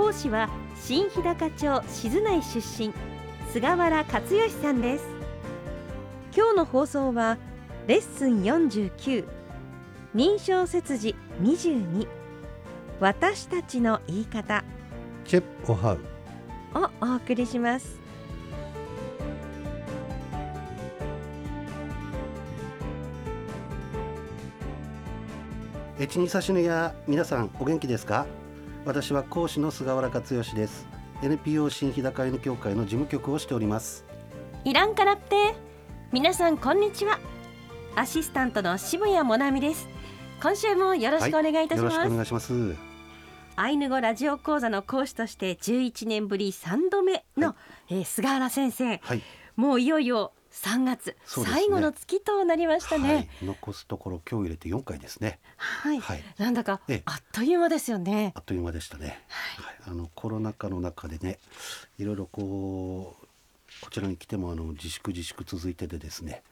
講師は新日高町静内出身菅原克義さんです。今日の放送はレッスン49認証切字22私たちの言い方。チェプオハウ。をお送りします。エチニサシヌや皆さんお元気ですか？私は講師の菅原克義です。NPO 新日高犬協会の事務局をしております。イランからって。皆さんこんにちは。アシスタントの渋谷もなみです。今週もよろしくお願いいたします、はい、よろしくお願いします。アイヌ語ラジオ講座の講師として11年ぶり3度目の、はい、えー、菅原先生、はい、もういよいよ3月、ね、最後の月となりましたね、はい、残すところ今日入れて4回ですね。はい、はい、なんだかあっという間ですよね。あっという間でしたね、はい、あのコロナ禍の中でねいろいろこうこちらに来てもあの自粛自粛続いてでですね、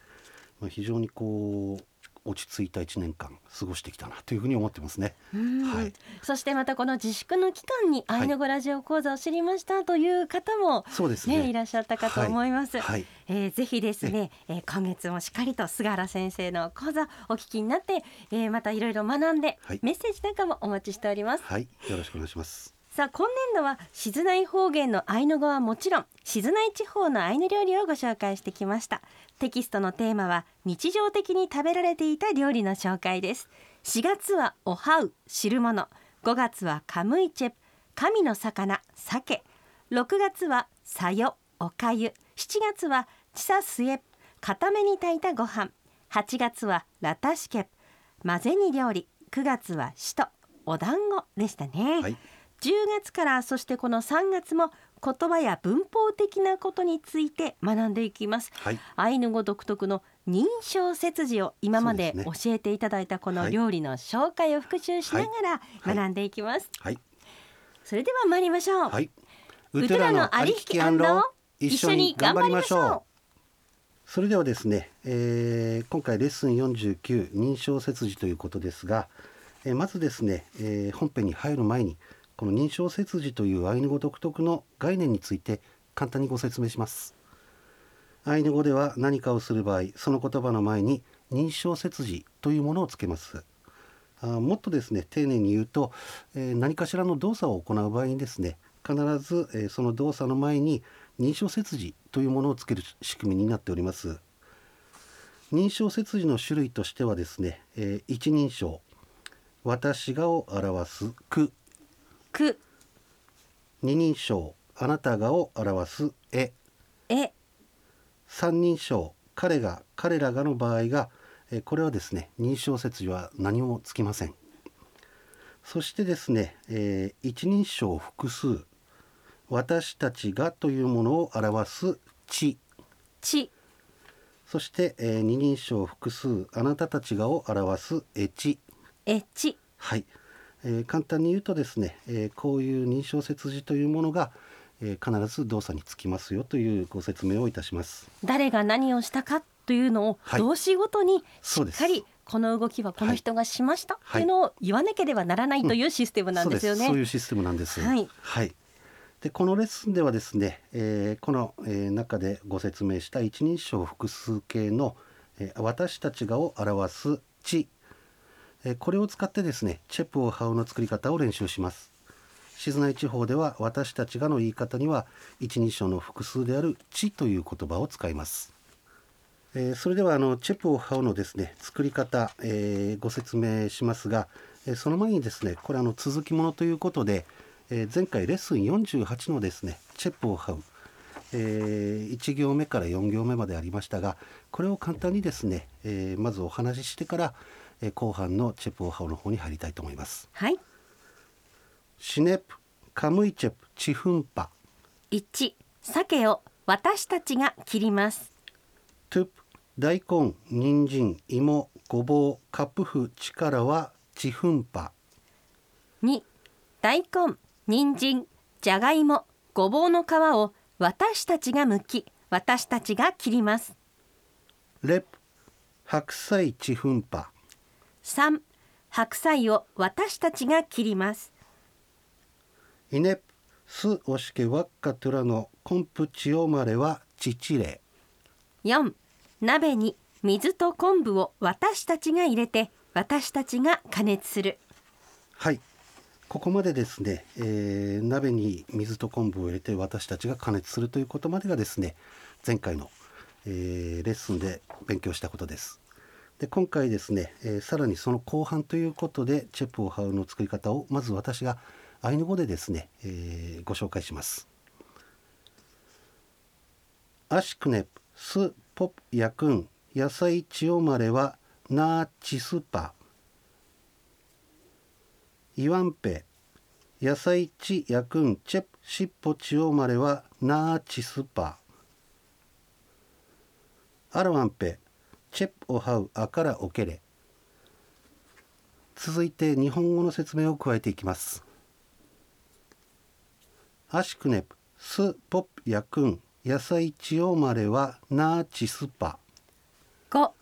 まあ、非常にこう落ち着いた1年間過ごしてきたなというふうに思ってますね。はい、そしてまたこの自粛の期間にアイヌ語ラジオ講座を知りましたという方も、そうですねいらっしゃったかと思います。はい、えー、ぜひですね、えー、今月もしっかりと菅原先生の講座お聞きになって、えー、またいろいろ学んで、はい、メッセージなんかもお待ちしております。はい、よろしくお願いします。さあ今年度は静内方言のアイヌ語はもちろん静内地方のアイヌ料理をご紹介してきました。テキストのテーマは日常的に食べられていた料理の紹介です。4月はおはう汁物。5月はカムイチェ神の魚鮭。6月はさよおかゆ。7月はチサスエ固めに炊いたご飯。8月はラタシケ混ぜ煮料理。9月はしと。お団子でしたね、はい。10月からそしてこの3月も言葉や文法的なことについて学んでいきます、はい、アイヌ語独特の認証切字を今まで教えていただいたこの料理の紹介を復習しながら学んでいきます、はい。はい、それでは参りましょう、はい、ウトラのありきき一緒に頑張りましょう。それではですね、えー、今回レッスン49認証切字ということですが、えー、まずですね、えー、本編に入る前にこの認証切字というアイヌ語独特の概念について簡単にご説明します。アイヌ語では何かをする場合その言葉の前に認証切字というものをつけます。あもっとですね丁寧に言うと、えー、何かしらの動作を行う場合にですね必ず、えー、その動作の前に認証切字というものをつける仕組みになっております。認証切字の種類としてはですね、えー、一人称私がを表すくく。二人称あなたがを表すえ。え。三人称彼が彼らがの場合がえこれはですね認証説字は何もつきません。そしてですね、えー、一人称複数私たちがというものを表すち。ち。そして、えー、二人称複数あなたたちがを表すえち。えち。はいえー、簡単に言うとですね、えー、こういう認証切字というものが、えー、必ず動作につきますよというご説明をいたします。誰が何をしたかというのを動詞ごとにしっかり、この動きはこの人がしましたとい。うのを言わなければならないというシステムなんですよね、うん、そういうシステムなんです。はい、はい、でこのレッスンではですね、えー、この、えー、中でご説明した一人称複数形の、えー、私たちがを表す地これを使ってですねチェプをハウの作り方を練習します。静内地方では私たちがの言い方には一人称の複数である地という言葉を使います。えそれではあのチェプをハウのですね作り方、えー、ご説明しますが、えその前にですねこれあの続きものということで、え前回レッスン48のですねチェプをハウえー、1行目から4行目までありましたがこれを簡単にですね、えー、まずお話ししてから、え後半のチェプオハオの方に入りたいと思います。はい。シネプカムイチェプチフンパ。1鮭を私たちが切ります。トゥプ大根人参芋ごぼうカップフ力はチフンパ。2大根人参じゃがいもごぼうの皮を私たちが剥き私たちが切ります。レプ白菜チフンパ3白菜を私たちが切ります。イネプスオシケワッカトゥラのコンプチオマレはチチレ4鍋に水と昆布を私たちが入れて私たちが加熱する。はい。ここまでですね、えー、鍋に水と昆布を入れて私たちが加熱するということまでがですね前回の、えー、レッスンで勉強したことですで今回ですね、えー、さらにその後半ということでチェプオハウの作り方をまず私がアイヌ語でですね、えー、ご紹介します。アシクネプスポプヤクン ヤサイ チオマレ ワ ナ チスパ。イワンペ ヤサイ チヤクンチェプシッポチオマレ ワ ナ チスパ。アルワンペチェプオハウアカラオケレ続いて日本語の説明を加えていきます。アシクネプスポプヤクン野菜チオマレはナーチスパ。5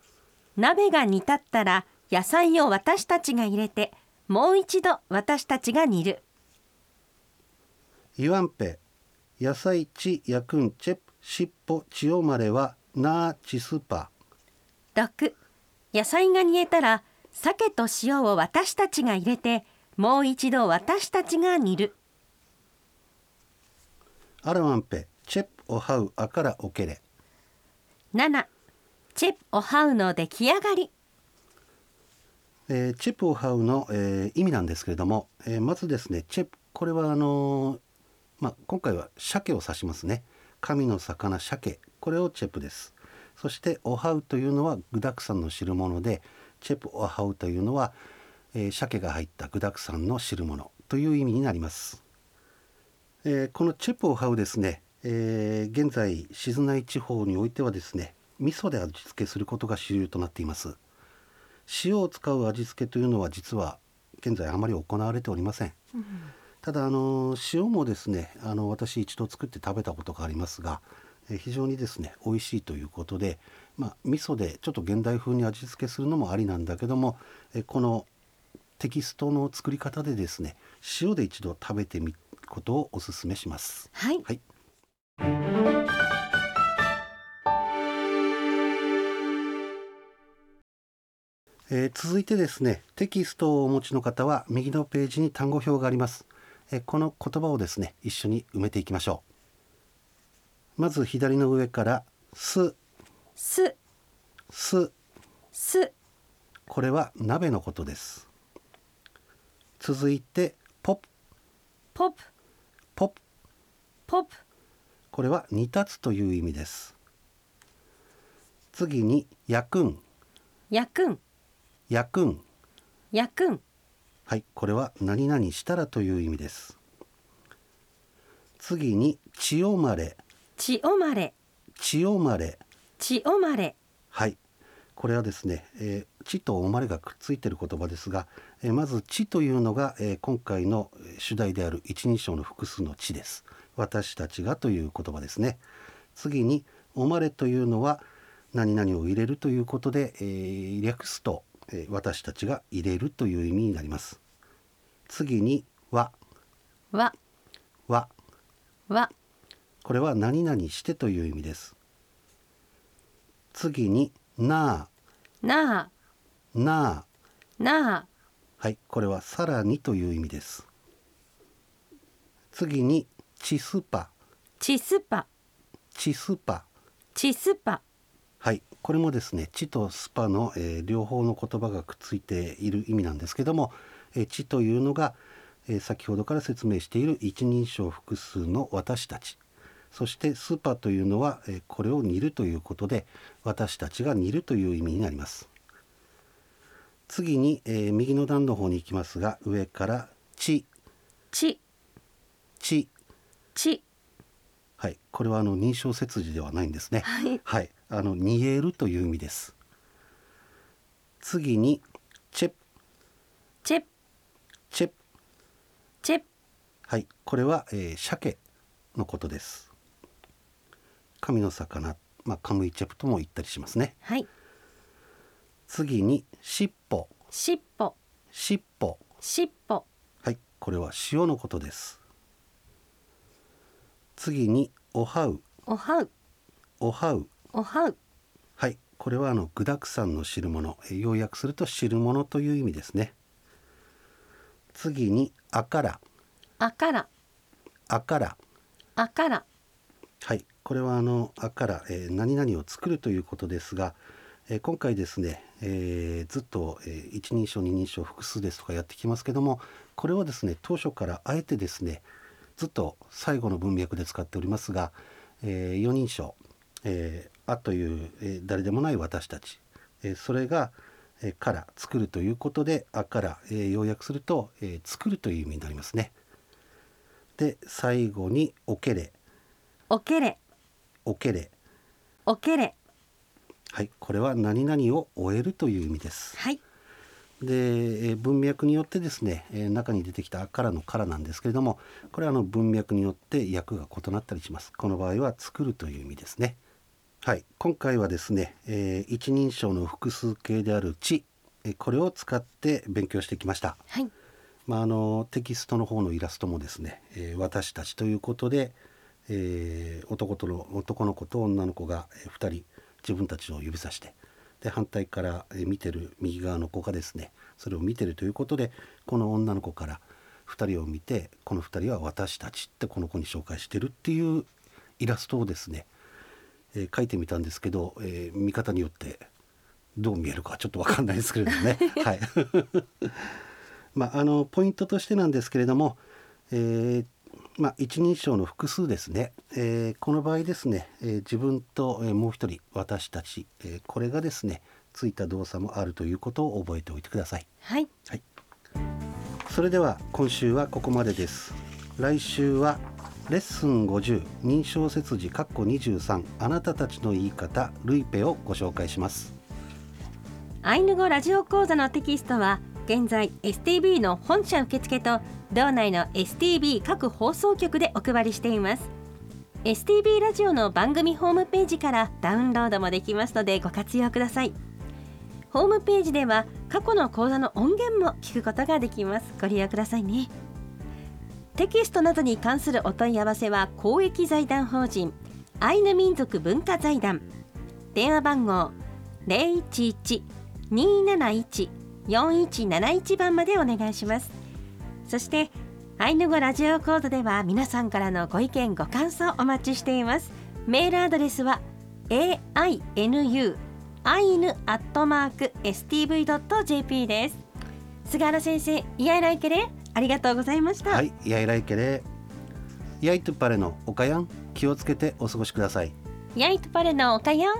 鍋が煮立ったら野菜を私たちが入れてもう一度私たちが煮る。イワンペ野菜チヤクンチェプシッポチオマレはナーチスパ6野菜が煮えたら鮭と塩を私たちが入れてもう一度私たちが煮る。アラワンペチェプオハウアカラオケレ7チェプオハウの出来上がり。えー、チェプオハウの、えー、意味なんですけれども、えー、まずですねチェプこれはあのまあ、今回は鮭を指しますね。神の魚鮭これをチェプですそしてオハウというのは具沢山の汁物でチェプオハウというのは、えー、鮭が入った具沢山の汁物という意味になります、えー、このチェプオハウですね、えー、現在静内地方においてはですね味噌で味付けすることが主流となっています。塩を使う味付けというのは実は現在あまり行われておりません、うん、ただあの塩もですねあの私一度作って食べたことがありますが非常にですね美味しいということで、まあ、味噌でちょっと現代風に味付けするのもありなんだけどもこのテキストの作り方でですね塩で一度食べてみることをお勧めします。はい、はい。えー、続いてですねテキストをお持ちの方は右のページに単語表があります、えー、この言葉をですね一緒に埋めていきましょうまず左の上からす。す。す。す。これは鍋のことです。続いてポッ。プポッ。プポッ。プポッ。プこれは煮立つという意味です。次に焼くん。焼くん。焼くん。焼くん。はいこれは何々したらという意味です。次に血をまれ血をまれ血をまれ血をまれはい。これはですね、えー、地とおまれがくっついている言葉ですが、えー、まず地というのが、えー、今回の主題である一人称の複数の地です。私たちがという言葉ですね。次におまれというのは何々を入れるということで、えー、略すとえ私たちが入れるという意味になります。次にははははこれは何々してという意味です。次になあ。なあ。なあ。なあ。はいこれはさらにという意味です。次にチスパ。チスパ。チスパ。チスパ。はいこれもですね地とスパの、えー、両方の言葉がくっついている意味なんですけども、えー、地というのが、えー、先ほどから説明している一人称複数の私たちそしてスパというのは、えこれを煮るということで私たちが煮るという意味になります。次に、え右の段の方に行きますが上から地地ち。ち。はいこれはあの認証切字ではないんですね。はい。はいあの煮えるという意味です。次にチェチェチェチェはいこれは、えー、鮭のことです神の魚まあカムイチェプとも言ったりしますね。はい。次に尻尾。しっぽ尻尾。しっぽはいこれは塩のことです。次におはう。おはう。おはう。おはう。はいこれはあの具沢山の汁物。えー要約すると汁物という意味ですね。次にあから。あから。あから。あから。はいこれはあのあから、えー何々を作るということですが、えー今回ですね、えーずっと、えー一人称二人称複数ですとかやってきますけどもこれはですね当初からあえてですねずっと最後の文脈で使っておりますが、えー四人称、えーあという、えー誰でもない私たち、えーそれが、えから作るということであから、えー要約すると、えー作るという意味になりますね。で最後におけれおけれおけれおけれはい、これは何々を終えるという意味です。はいで、えー文脈によってですね、えー中に出てきた「から」の「から」なんですけれどもこれはあの文脈によって訳が異なったりします。この場合は「作る」という意味ですね。はい、今回はですね、えー一人称の複数形である「ち」えーこれを使って勉強してきました。はいまあ、あのテキストの方のイラストもですね、えー私たちということで、えー男との男の子と女の子が2人自分たちを指さしてで反対からえー見てる右側の子がですねそれを見てるということでこの女の子から2人を見てこの2人は私たちってこの子に紹介してるっていうイラストをですね、えー描いてみたんですけど、えー見方によってどう見えるかちょっと分かんないですけれどもね。はい まあ、あのポイントとしてなんですけれども、えーまあ、一人称の複数ですね、えーこの場合ですね、えー自分と、えーもう一人私たち、えーこれがですねついた動作もあるということを覚えておいてください。はいはい、それでは今週はここまでです。来週はレッスン50認証切字括弧23あなたたちの言い方ルイペをご紹介します。アイヌ語ラジオ講座のテキストは現在 STB の本社受付と道内の STB 各放送局でお配りしています。STB ラジオの番組ホームページからダウンロードもできますのでご活用ください。ホームページでは過去の講座の音源も聞くことができます。ご利用くださいね。テキストなどに関するお問い合わせは公益財団法人アイヌ民族文化財団。電話番号011-271 011-271-4171番までお願いします。そしてアイヌ語ラジオコードでは皆さんからのご意見ご感想お待ちしています。メールアドレスは ainu アイヌアットマーク stv.jp です。菅原先生イヤイライケレありがとうございました、はい、やいらいけれ。やいとパレのおかやん気をつけてお過ごしください。ヤイトパレのおかやん